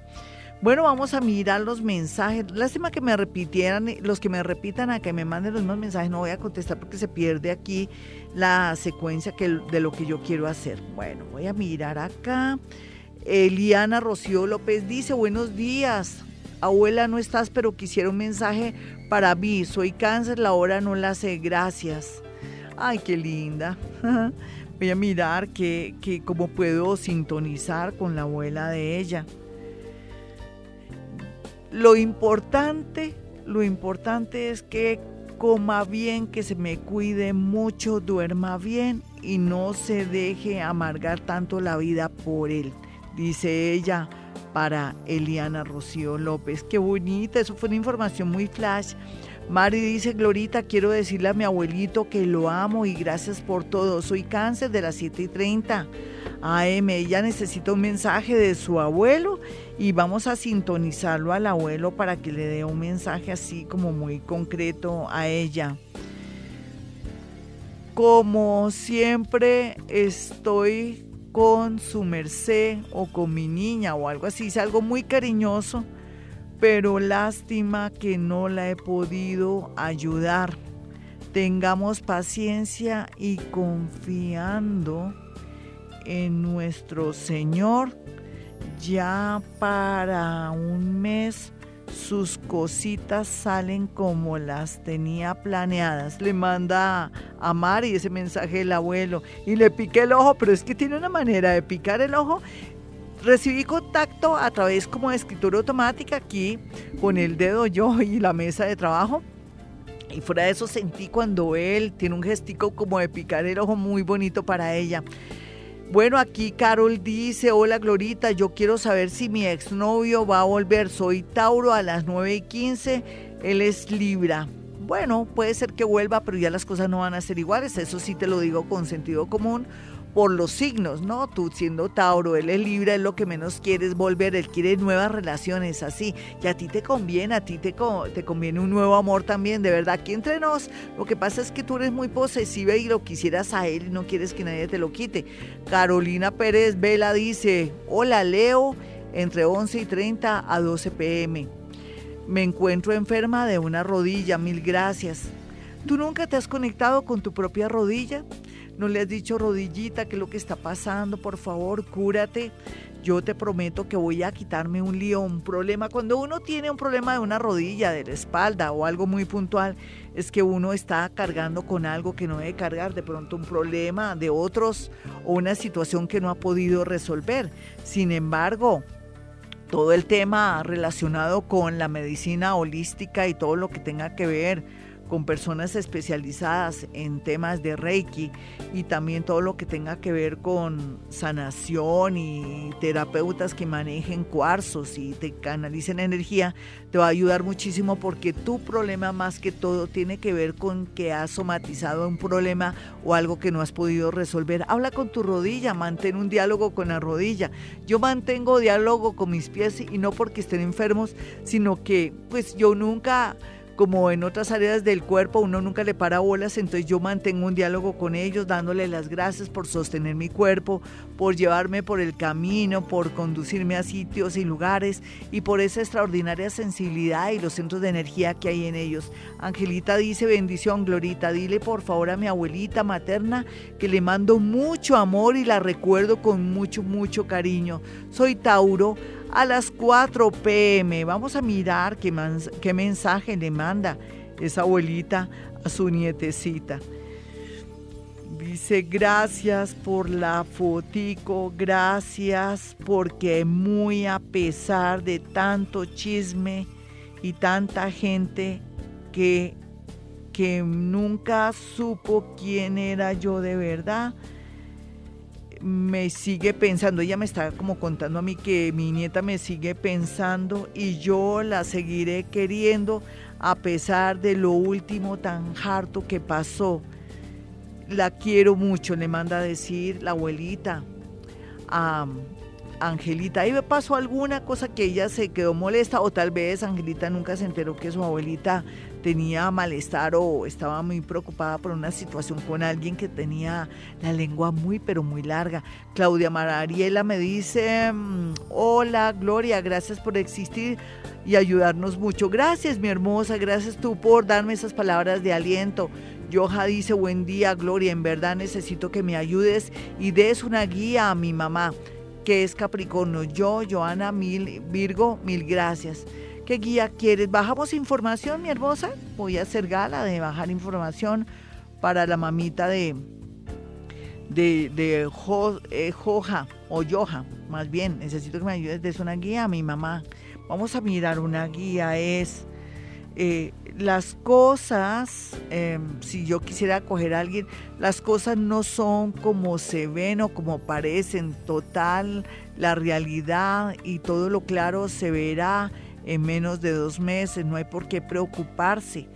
Bueno, vamos a mirar los mensajes. Lástima que me repitieran, los que me repitan a que me manden los mismos mensajes, no voy a contestar porque se pierde aquí la secuencia de lo que yo quiero hacer. Bueno, voy a mirar acá. Eliana Rocío López dice, buenos días. Abuela, no estás, pero quisiera un mensaje para mí. Soy cáncer, la hora no la sé. Gracias. Ay, qué linda. Voy a mirar que, que cómo puedo sintonizar con la abuela de ella. Lo importante, lo importante es que coma bien, que se me cuide mucho, duerma bien y no se deje amargar tanto la vida por él, dice ella para Eliana Rocío López. Qué bonita, eso fue una información muy flash. Mari dice, Glorita, quiero decirle a mi abuelito que lo amo y gracias por todo. Soy cáncer de las 7 y 30 AM. Ella necesita un mensaje de su abuelo y vamos a sintonizarlo al abuelo para que le dé un mensaje así como muy concreto a ella. Como siempre estoy con su merced o con mi niña o algo así, es algo muy cariñoso, pero lástima que no la he podido ayudar. Tengamos paciencia y confiando en nuestro Señor, ya para un mes sus cositas salen como las tenía planeadas. Le manda a Mari ese mensaje del abuelo y le piqué el ojo, pero es que tiene una manera de picar el ojo. Recibí contacto a través como de escritura automática aquí con el dedo yo y la mesa de trabajo. Y fuera de eso sentí cuando él tiene un gestico como de picar el ojo muy bonito para ella. Bueno, aquí Carol dice, hola Glorita, yo quiero saber si mi exnovio va a volver. Soy Tauro a las 9 y 15, él es Libra. Bueno, puede ser que vuelva, pero ya las cosas no van a ser iguales, eso sí te lo digo con sentido común por los signos, ¿no? Tú siendo Tauro, él es libre, es lo que menos quieres volver, él quiere nuevas relaciones, así. Y a ti te conviene, a ti te, te conviene un nuevo amor también, de verdad. Aquí entre nos, lo que pasa es que tú eres muy posesiva y lo quisieras a él y no quieres que nadie te lo quite. Carolina Pérez Vela dice, hola Leo, entre 11 y 30 a 12 pm. Me encuentro enferma de una rodilla, mil gracias. ¿Tú nunca te has conectado con tu propia rodilla? No le has dicho rodillita qué es lo que está pasando, por favor, cúrate. Yo te prometo que voy a quitarme un lío, un problema. Cuando uno tiene un problema de una rodilla, de la espalda o algo muy puntual, es que uno está cargando con algo que no debe cargar, de pronto un problema de otros o una situación que no ha podido resolver. Sin embargo, todo el tema relacionado con la medicina holística y todo lo que tenga que ver con personas especializadas en temas de Reiki y también todo lo que tenga que ver con sanación y terapeutas que manejen cuarzos y te canalicen energía, te va a ayudar muchísimo porque tu problema más que todo tiene que ver con que has somatizado un problema o algo que no has podido resolver. Habla con tu rodilla, mantén un diálogo con la rodilla. Yo mantengo diálogo con mis pies y no porque estén enfermos, sino que pues yo nunca como en otras áreas del cuerpo uno nunca le para bolas, entonces yo mantengo un diálogo con ellos dándole las gracias por sostener mi cuerpo, por llevarme por el camino, por conducirme a sitios y lugares y por esa extraordinaria sensibilidad y los centros de energía que hay en ellos. Angelita dice, bendición, Glorita, dile por favor a mi abuelita materna que le mando mucho amor y la recuerdo con mucho, mucho cariño. Soy Tauro a las 4 pm. Vamos a mirar qué, qué mensaje le manda esa abuelita a su nietecita. Dice, gracias por la fotico, gracias porque muy a pesar de tanto chisme y tanta gente que, que nunca supo quién era yo de verdad, me sigue pensando, ella me está como contando a mí que mi nieta me sigue pensando y yo la seguiré queriendo a pesar de lo último tan harto que pasó. La quiero mucho, le manda a decir la abuelita a Angelita. Ahí me pasó alguna cosa que ella se quedó molesta o tal vez Angelita nunca se enteró que su abuelita tenía malestar o estaba muy preocupada por una situación con alguien que tenía la lengua muy pero muy larga. Claudia Mariela me dice, mm, hola Gloria, gracias por existir y ayudarnos mucho. Gracias mi hermosa, gracias tú por darme esas palabras de aliento. Yoja dice, buen día Gloria, en verdad necesito que me ayudes y des una guía a mi mamá que es Capricornio. Yo, Joana Mil, Virgo, mil gracias. ¿Qué guía quieres? ¿Bajamos información, mi hermosa? Voy a hacer gala de bajar información para la mamita de, de, de eh, Joja o Yoja, más bien. Necesito que me ayudes. de una guía a mi mamá. Vamos a mirar una guía. Es eh, las cosas, em, si yo quisiera coger a alguien, las cosas no son como se ven o como parecen. Total, la realidad y todo lo claro se verá en menos de dos meses, no hay por qué preocuparse.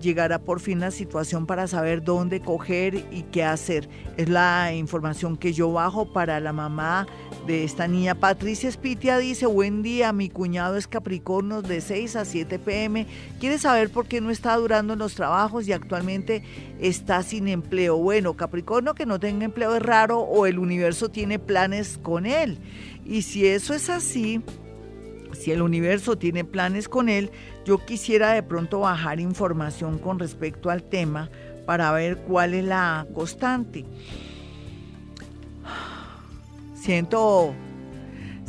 Llegará por fin la situación para saber dónde coger y qué hacer. Es la información que yo bajo para la mamá de esta niña. Patricia Spitia dice, buen día, mi cuñado es Capricornio de 6 a 7 pm. Quiere saber por qué no está durando en los trabajos y actualmente está sin empleo. Bueno, Capricornio que no tenga empleo es raro o el universo tiene planes con él. Y si eso es así, si el universo tiene planes con él, yo quisiera de pronto bajar información con respecto al tema para ver cuál es la constante. Siento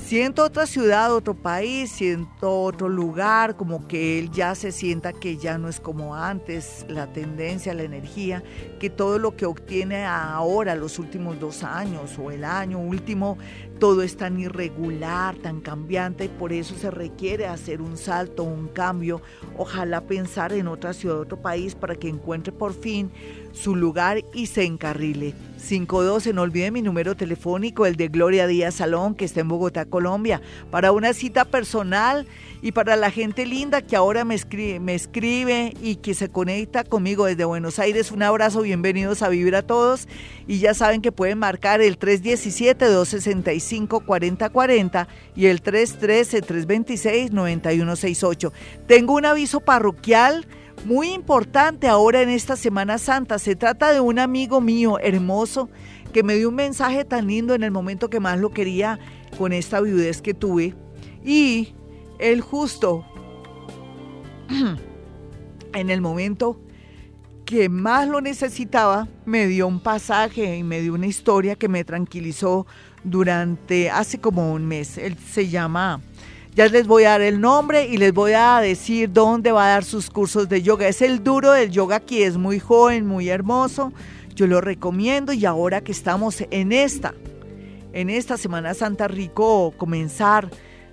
siento otra ciudad, otro país, siento otro lugar, como que él ya se sienta que ya no es como antes, la tendencia, la energía, que todo lo que obtiene ahora, los últimos dos años o el año último, todo es tan irregular, tan cambiante y por eso se requiere hacer un salto, un cambio, ojalá pensar en otra ciudad, otro país para que encuentre por fin su lugar y se encarrile. 512, no olvide mi número telefónico, el de Gloria Díaz Salón, que está en Bogotá, Colombia, para una cita personal y para la gente linda que ahora me escribe, me escribe y que se conecta conmigo desde Buenos Aires. Un abrazo, bienvenidos a Vivir a Todos. Y ya saben que pueden marcar el 317-265-4040 y el 313-326-9168. Tengo un aviso parroquial muy importante ahora en esta Semana Santa. Se trata de un amigo mío hermoso que me dio un mensaje tan lindo en el momento que más lo quería con esta viudez que tuve. Y el justo en el momento que más lo necesitaba, me dio un pasaje y me dio una historia que me tranquilizó durante hace como un mes. Él se llama, ya les voy a dar el nombre y les voy a decir dónde va a dar sus cursos de yoga. Es el duro del yoga aquí, es muy joven, muy hermoso. Yo lo recomiendo y ahora que estamos en esta, en esta Semana Santa Rico, comenzar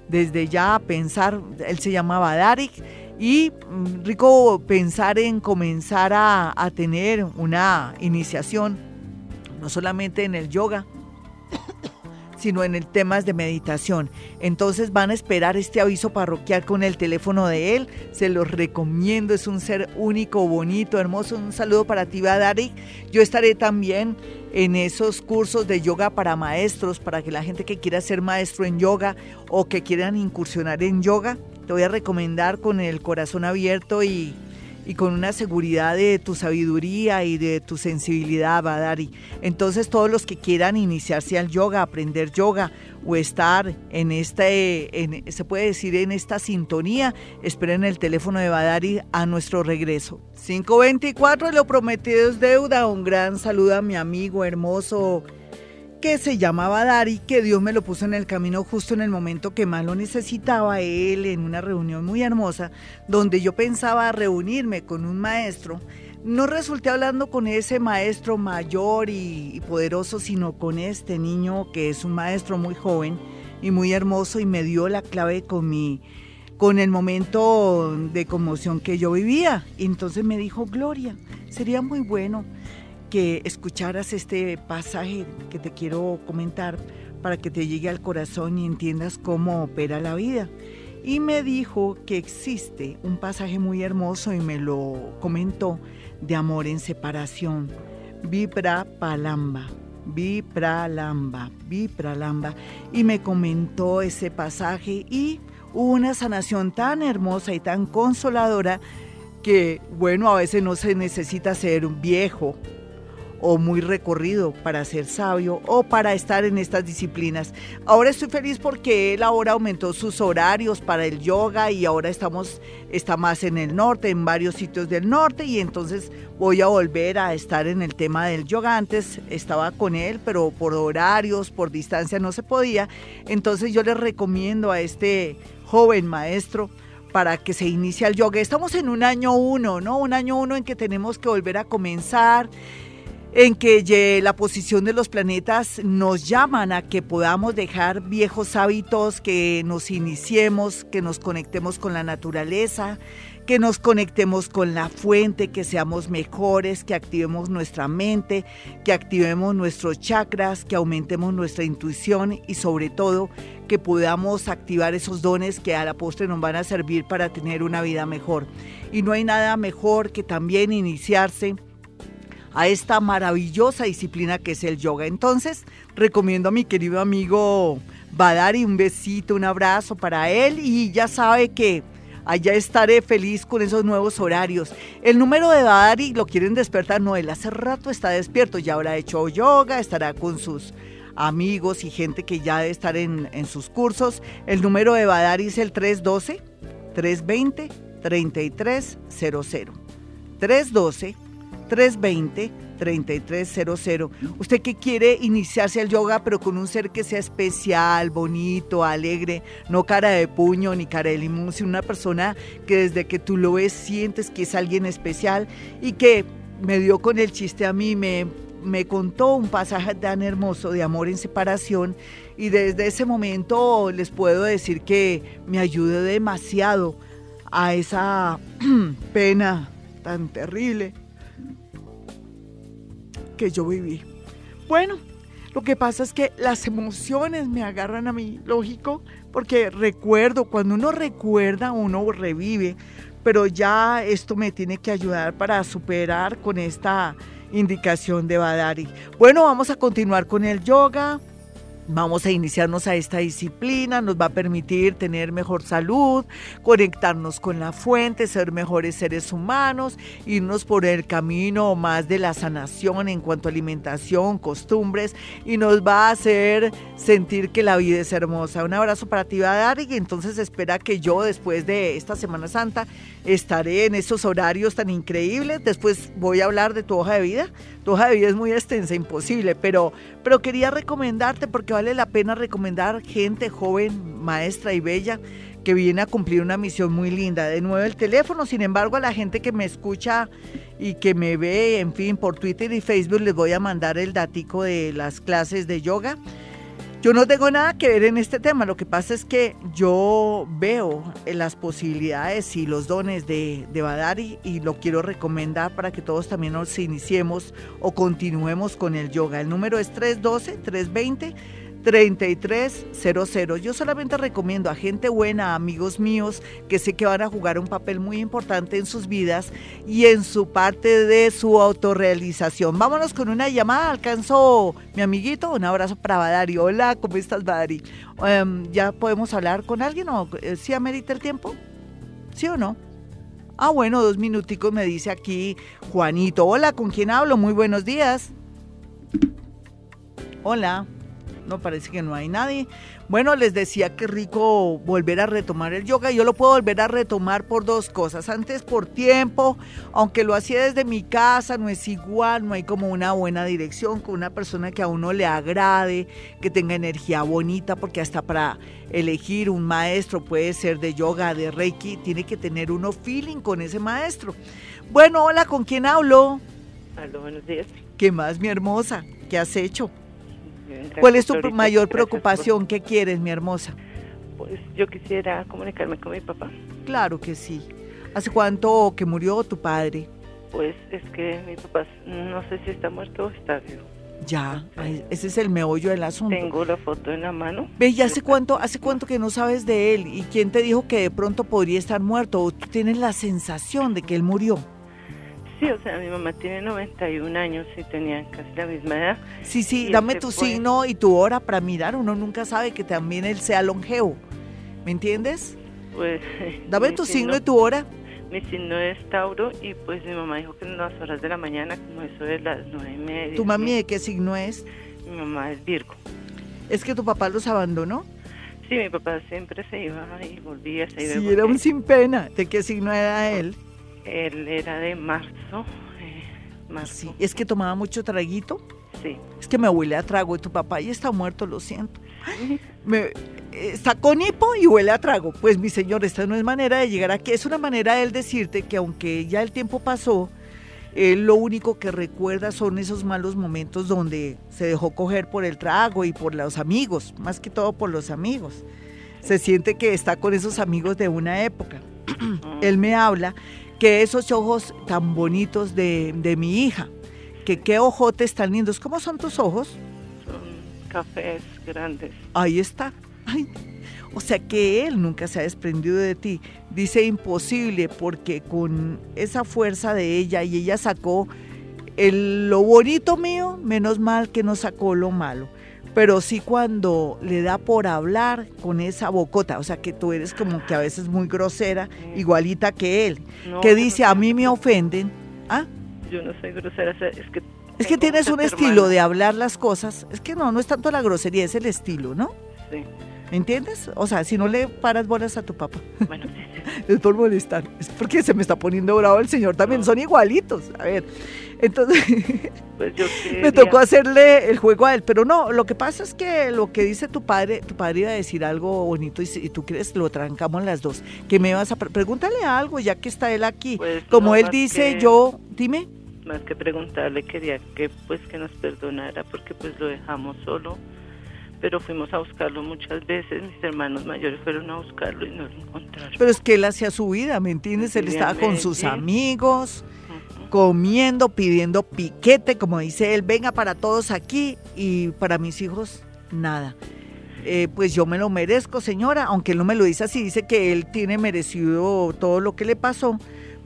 desde ya pensar, él se llamaba Darik, y mm, rico pensar en comenzar a, a tener una iniciación, no solamente en el yoga, sino en el temas de meditación. Entonces van a esperar este aviso parroquial con el teléfono de él. Se los recomiendo, es un ser único, bonito, hermoso. Un saludo para ti, Darik. Yo estaré también en esos cursos de yoga para maestros, para que la gente que quiera ser maestro en yoga o que quieran incursionar en yoga, te voy a recomendar con el corazón abierto y, y con una seguridad de tu sabiduría y de tu sensibilidad, Badari. Entonces todos los que quieran iniciarse al yoga, aprender yoga o estar en este, en, se puede decir en esta sintonía, esperen el teléfono de Badari a nuestro regreso. 524, lo prometido es deuda. Un gran saludo a mi amigo hermoso que se llamaba Dari, que Dios me lo puso en el camino justo en el momento que más lo necesitaba él, en una reunión muy hermosa, donde yo pensaba reunirme con un maestro. No resulté hablando con ese maestro mayor y, poderoso, sino con este niño que es un maestro muy joven y muy hermoso y me dio la clave con mi con el momento de conmoción que yo vivía. Entonces me dijo, Gloria, sería muy bueno que escucharas este pasaje que te quiero comentar para que te llegue al corazón y entiendas cómo opera la vida. Y me dijo que existe un pasaje muy hermoso y me lo comentó de amor en separación. Vibra palamba, vipralamba, vipralamba. Y me comentó ese pasaje y una sanación tan hermosa y tan consoladora que, bueno, a veces no se necesita ser un viejo o muy recorrido para ser sabio o para estar en estas disciplinas. Ahora estoy feliz porque él ahora aumentó sus horarios para el yoga y ahora estamos está más en el norte, en varios sitios del norte y entonces voy a volver a estar en el tema del yoga. Antes estaba con él, pero por horarios, por distancia no se podía. Entonces yo les recomiendo a este joven maestro para que se inicie el yoga. Estamos en un año uno, ¿no? Un año uno en que tenemos que volver a comenzar en que la posición de los planetas nos llaman a que podamos dejar viejos hábitos, que nos iniciemos, que nos conectemos con la naturaleza, que nos conectemos con la fuente, que seamos mejores, que activemos nuestra mente, que activemos nuestros chakras, que aumentemos nuestra intuición y sobre todo que podamos activar esos dones que a la postre nos van a servir para tener una vida mejor. Y no hay nada mejor que también iniciarse a esta maravillosa disciplina que es el yoga. Entonces, recomiendo a mi querido amigo Badari un besito, un abrazo para él y ya sabe que allá estaré feliz con esos nuevos horarios. El número de Badari lo quieren despertar, no, él hace rato está despierto, ya habrá hecho yoga, estará con sus amigos y gente que ya debe estar en, sus cursos. El número de Badari es el 312 320 3300. 312 320-3300. Usted que quiere iniciarse al yoga, pero con un ser que sea especial, bonito, alegre, no cara de puño ni cara de limón, sino una persona que desde que tú lo ves sientes que es alguien especial y que me dio con el chiste a mí, me, me contó un pasaje tan hermoso de amor en separación y desde ese momento les puedo decir que me ayudó demasiado a esa pena tan terrible que yo viví. Bueno, lo que pasa es que las emociones me agarran a mí, lógico, porque recuerdo, cuando uno recuerda, uno revive, pero ya esto me tiene que ayudar para superar con esta indicación de Badari. Bueno, vamos a continuar con el yoga. Vamos a iniciarnos a esta disciplina, nos va a permitir tener mejor salud, conectarnos con la fuente, ser mejores seres humanos, irnos por el camino más de la sanación en cuanto a alimentación, costumbres, y nos va a hacer sentir que la vida es hermosa. Un abrazo para ti, Badari, y entonces espera que yo después de esta Semana Santa estaré en esos horarios tan increíbles. Después voy a hablar de tu hoja de vida. Tu hoja de vida es muy extensa, imposible, pero, pero quería recomendarte porque vale la pena recomendar gente joven, maestra y bella que viene a cumplir una misión muy linda. De nuevo el teléfono, sin embargo, a la gente que me escucha y que me ve, en fin, por Twitter y Facebook, les voy a mandar el datico de las clases de yoga. Yo no tengo nada que ver en este tema, lo que pasa es que yo veo las posibilidades y los dones de, de Badari y lo quiero recomendar para que todos también nos iniciemos o continuemos con el yoga. El número es 312-320. 3300. Yo solamente recomiendo a gente buena, amigos míos, que sé que van a jugar un papel muy importante en sus vidas y en su parte de su autorrealización. Vámonos con una llamada. Alcanzó mi amiguito. Un abrazo para Badari. Hola, ¿cómo estás, Badari? Em, ¿Ya podemos hablar con alguien o eh, sí amerita el tiempo? ¿Sí o no? Ah, bueno, dos minuticos me dice aquí Juanito. Hola, ¿con quién hablo? Muy buenos días. Hola. No parece que no hay nadie. Bueno, les decía que rico volver a retomar el yoga. Yo lo puedo volver a retomar por dos cosas. Antes por tiempo, aunque lo hacía desde mi casa, no es igual, no hay como una buena dirección con una persona que a uno le agrade, que tenga energía bonita, porque hasta para elegir un maestro puede ser de yoga, de reiki, tiene que tener uno feeling con ese maestro. Bueno, hola, ¿con quién hablo? Buenos días. ¿Qué más, mi hermosa? ¿Qué has hecho? ¿Cuál es tu mayor preocupación? ¿Qué quieres, mi hermosa? Pues yo quisiera comunicarme con mi papá. Claro que sí. ¿Hace cuánto que murió tu padre? Pues es que mi papá no sé si está muerto o está vivo. Ya, ese es el meollo del asunto. Tengo la foto en la mano. ¿Ve? ¿Y hace cuánto, hace cuánto que no sabes de él? ¿Y quién te dijo que de pronto podría estar muerto? ¿O tú tienes la sensación de que él murió? Sí, o sea, mi mamá tiene 91 años y tenía casi la misma edad. Sí, sí, dame tu signo y tu hora para mirar. Uno nunca sabe que también él sea longevo. ¿Me entiendes? Pues. Dame tu signo, y tu hora. Mi signo es Tauro y pues mi mamá dijo que en las horas de la mañana, como eso de las nueve y media. ¿Tu mami de qué signo es? Mi mamá es Virgo. ¿Es que tu papá los abandonó? Sí, mi papá siempre se iba y volvía, se iba y Sí, era un sin pena. ¿De qué signo era él? Él era de marzo. eh, marzo. Sí, es que tomaba mucho traguito. Sí. Es que me huele a trago y tu papá ya está muerto, lo siento. Me- está con hipo y huele a trago. Pues mi señor, esta no es manera de llegar aquí. Es una manera de él decirte que aunque ya el tiempo pasó, él lo único que recuerda son esos malos momentos donde se dejó coger por el trago y por los amigos, más que todo por los amigos. Se siente que está con esos amigos de una época. Él me habla que esos ojos tan bonitos de, de mi hija, que qué ojotes tan lindos. ¿Cómo son tus ojos? Son cafés grandes. Ahí está. Ay, O sea que él nunca se ha desprendido de ti. Dice imposible porque con esa fuerza de ella y ella sacó el, lo bonito mío, menos mal que no sacó lo malo. Pero sí cuando le da por hablar con esa bocota, o sea que tú eres como que a veces muy grosera, igualita que él, No, que dice no a mí me ofenden. ¿Ah? Yo no soy grosera, es que... Es que tienes un estilo de hablar las cosas. Es que no, no es tanto la grosería, es el estilo, ¿no? Sí. ¿Me entiendes? O sea, si no le paras bolas a tu papá. Bueno, sí. Es por molestar. Es porque se me está poniendo bravo el señor también. Son igualitos. A ver. Entonces, Pues yo me tocó hacerle el juego a él. Pero no, lo que pasa es que lo que dice tu padre, tu padre iba a decir algo bonito y si tú crees, lo trancamos las dos. Que me vas a. pre- Pregúntale algo, ya que está él aquí. Pues, Como no, él dice, que- yo. Dime. Más que preguntarle, quería que pues que nos perdonara porque pues lo dejamos solo. Pero fuimos a buscarlo muchas veces, mis hermanos mayores fueron a buscarlo y no lo encontraron. Pero es que él hacía su vida, ¿me entiendes? Él estaba con sus amigos. Comiendo, pidiendo piquete, como dice él, venga para todos aquí y para mis hijos nada. Eh, pues yo me lo merezco, señora, aunque él no me lo dice así, dice que él tiene merecido todo lo que le pasó,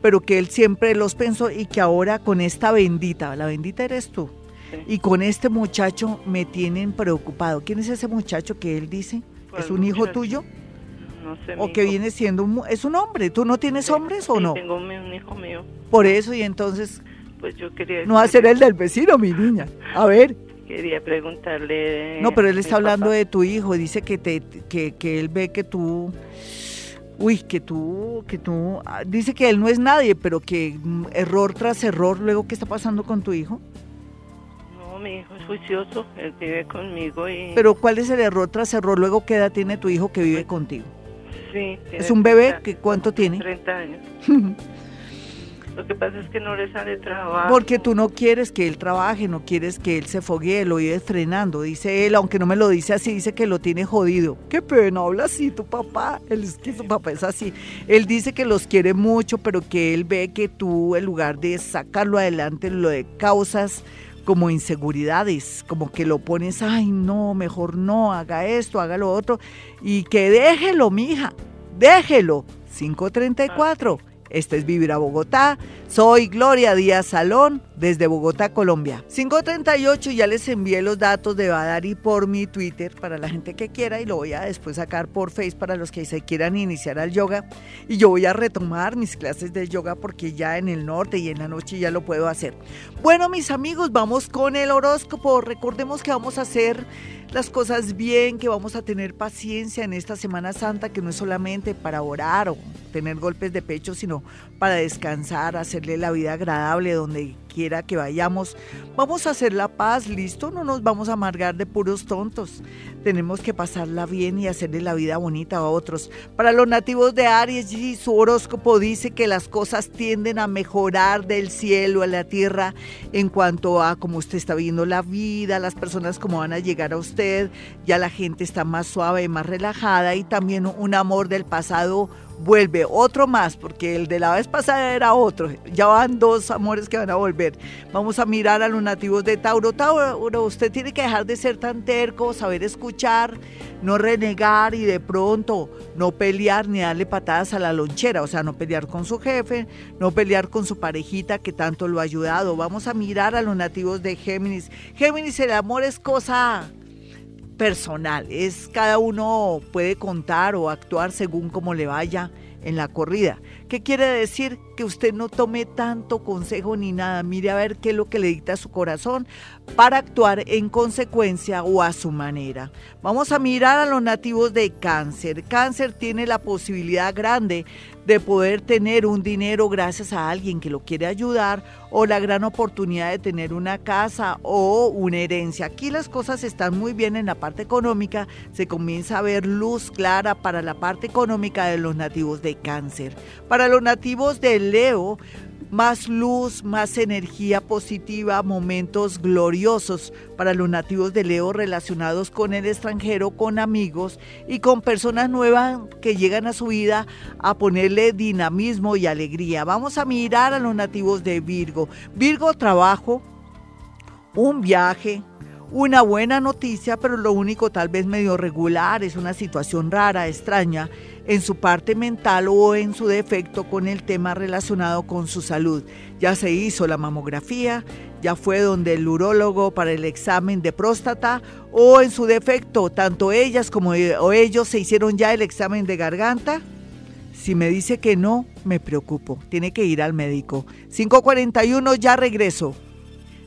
pero que él siempre los pensó y que ahora con esta bendita, la bendita eres tú, Sí. y con este muchacho me tienen preocupado. ¿Quién es ese muchacho que él dice? ¿Cuál ¿Es un hijo tuyo? No sé. ¿O que hijo. viene siendo un, es un hombre? ¿Tú no tienes Sí, hombres o sí, no? Tengo un, un hijo mío. Por eso y entonces Pues yo quería. no ser el del vecino, mi niña. A ver. Quería preguntarle. No, pero él está hablando papá. de tu hijo, dice que te que, que él ve que tú uy, que tú que tú ah, dice que él no es nadie, pero que mm, error tras error, luego qué está pasando con tu hijo? No, mi hijo es juicioso. Él vive conmigo y. Pero ¿cuál es el error tras error? Luego qué edad tiene tu hijo que vive contigo? Sí. ¿Es un bebé? 30 que cuánto tiene? 30 años. Lo que pasa es que no le sale trabajo. Porque tú no quieres que él trabaje, no quieres que él se foguee, lo vives frenando. Dice él, aunque no me lo dice así, dice que lo tiene jodido. Qué pena, habla así tu papá. Él es que su papá es así. Él dice que los quiere mucho, pero que él ve que tú, en lugar de sacarlo adelante, lo de causas como inseguridades, como que lo pones, ay, no, mejor no, haga esto, haga lo otro, y que déjelo, mija, déjelo. 534. Este es Vivir a Bogotá. Soy Gloria Díaz Salón desde Bogotá, Colombia. 538, ya les envié los datos de Badari por mi Twitter para la gente que quiera y lo voy a después sacar por Face para los que se quieran iniciar al yoga. Y yo voy a retomar mis clases de yoga porque ya en el norte y en la noche ya lo puedo hacer. Bueno, mis amigos, vamos con el horóscopo. Recordemos que vamos a hacer las cosas bien, que vamos a tener paciencia en esta Semana Santa, que no es solamente para orar o tener golpes de pecho, sino para descansar, hacerle la vida agradable donde quiera que vayamos. Vamos a hacer la paz, listo, no nos vamos a amargar de puros tontos. Tenemos que pasarla bien y hacerle la vida bonita a otros. Para los nativos de Aries, Gigi, su horóscopo dice que las cosas tienden a mejorar del cielo a la tierra en cuanto a cómo usted está viendo la vida, las personas cómo van a llegar a usted, ya la gente está más suave, más relajada y también un amor del pasado vuelve otro más, porque el de la vez pasada era otro. Ya van dos amores que van a volver. Vamos a mirar a los nativos de Tauro. Tauro, usted tiene que dejar de ser tan terco, saber escuchar, no renegar y de pronto no pelear ni darle patadas a la lonchera, o sea, no pelear con su jefe, no pelear con su parejita que tanto lo ha ayudado. Vamos a mirar a los nativos de Géminis. Géminis, el amor es cosa personal, es cada uno puede contar o actuar según como le vaya en la corrida. ¿Qué quiere decir? Que usted no tome tanto consejo ni nada. Mire a ver qué es lo que le dicta su corazón para actuar en consecuencia o a su manera. Vamos a mirar a los nativos de cáncer. Cáncer tiene la posibilidad grande de poder tener un dinero gracias a alguien que lo quiere ayudar o la gran oportunidad de tener una casa o una herencia. Aquí las cosas están muy bien en la parte económica, se comienza a ver luz clara para la parte económica de los nativos de cáncer. Para los nativos de Leo, más luz, más energía positiva, momentos gloriosos para los nativos de Leo relacionados con el extranjero, con amigos y con personas nuevas que llegan a su vida a ponerle dinamismo y alegría. Vamos a mirar a los nativos de Virgo. Virgo, trabajo, un viaje, una buena noticia, pero lo único tal vez medio regular, es una situación rara, extraña en su parte mental o en su defecto con el tema relacionado con su salud. Ya se hizo la mamografía, ya fue donde el urólogo para el examen de próstata o en su defecto, tanto ellas como ellos se hicieron ya el examen de garganta. Si me dice que no, me preocupo. Tiene que ir al médico. 541, ya regreso.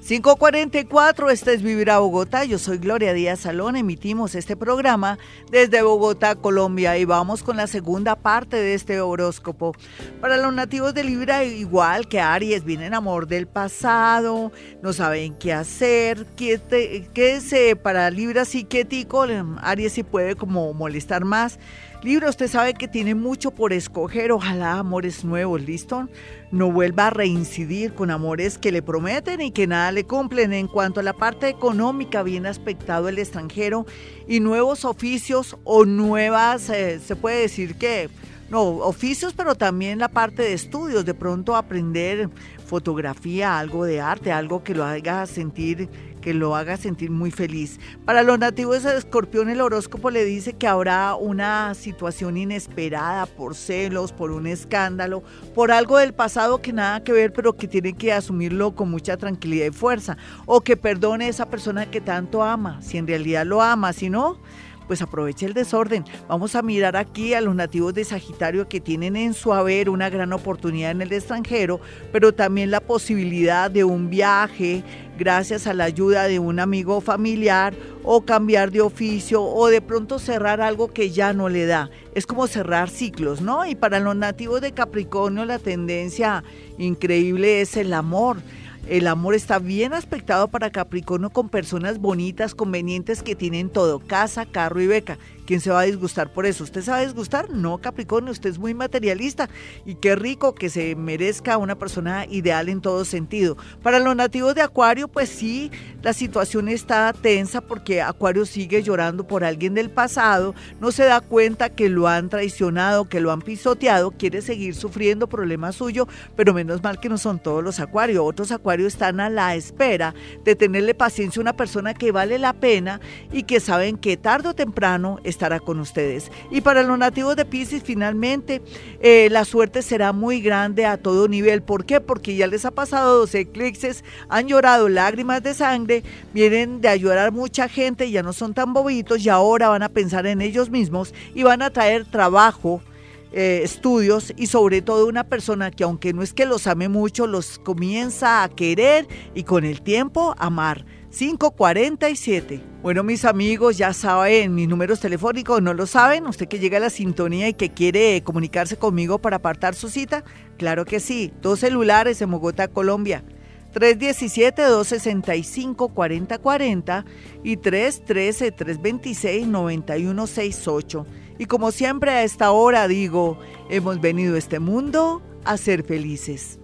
544, este es Vivir a Bogotá. Yo soy Gloria Díaz Salón. Emitimos este programa desde Bogotá, Colombia. Y vamos con la segunda parte de este horóscopo. Para los nativos de Libra, igual que Aries, vienen amor del pasado, no saben qué hacer. ¿Qué, se para Libra sí quietico? Aries sí puede como molestar más. Libra, usted sabe que tiene mucho por escoger, ojalá amores nuevos, ¿listo? No vuelva a reincidir con amores que le prometen y que nada le cumplen. En cuanto a la parte económica, bien aspectado el extranjero y nuevos oficios o nuevas, eh, se puede decir que, no, oficios, pero también la parte de estudios, de pronto aprender fotografía, algo de arte, algo que lo haga sentir que lo haga sentir muy feliz. Para los nativos de Escorpión, el horóscopo le dice que habrá una situación inesperada por celos, por un escándalo, por algo del pasado que nada que ver, pero que tiene que asumirlo con mucha tranquilidad y fuerza. O que perdone a esa persona que tanto ama, si en realidad lo ama, si no pues aproveche el desorden. Vamos a mirar aquí a los nativos de Sagitario que tienen en su haber una gran oportunidad en el extranjero, pero también la posibilidad de un viaje gracias a la ayuda de un amigo familiar o cambiar de oficio o de pronto cerrar algo que ya no le da. Es como cerrar ciclos, ¿no? Y para los nativos de Capricornio la tendencia increíble es el amor. El amor está bien aspectado para Capricornio con personas bonitas, convenientes que tienen todo, casa, carro y beca. ¿Quién se va a disgustar por eso? ¿Usted a disgustar? No, Capricornio, usted es muy materialista y qué rico que se merezca una persona ideal en todo sentido. Para los nativos de Acuario, pues sí, la situación está tensa porque Acuario sigue llorando por alguien del pasado, no se da cuenta que lo han traicionado, que lo han pisoteado, quiere seguir sufriendo problemas suyo, pero menos mal que no son todos los Acuarios. Otros Acuarios están a la espera de tenerle paciencia a una persona que vale la pena y que saben que tarde o temprano estará con ustedes. Y para los nativos de Pisces, finalmente, eh, la suerte será muy grande a todo nivel. ¿Por qué? Porque ya les ha pasado dos eclipses, han llorado lágrimas de sangre, vienen de ayudar a mucha gente, ya no son tan bobitos y ahora van a pensar en ellos mismos y van a traer trabajo. Eh, estudios y sobre todo una persona que aunque no es que los ame mucho, los comienza a querer y con el tiempo amar. 547. Bueno, mis amigos, ya saben mis números telefónicos, ¿no lo saben? Usted que llega a la sintonía y que quiere comunicarse conmigo para apartar su cita, claro que sí. Dos celulares en Bogotá, Colombia. 317-265-4040 y 313-326-9168. Y como siempre a esta hora digo, hemos venido a este mundo a ser felices.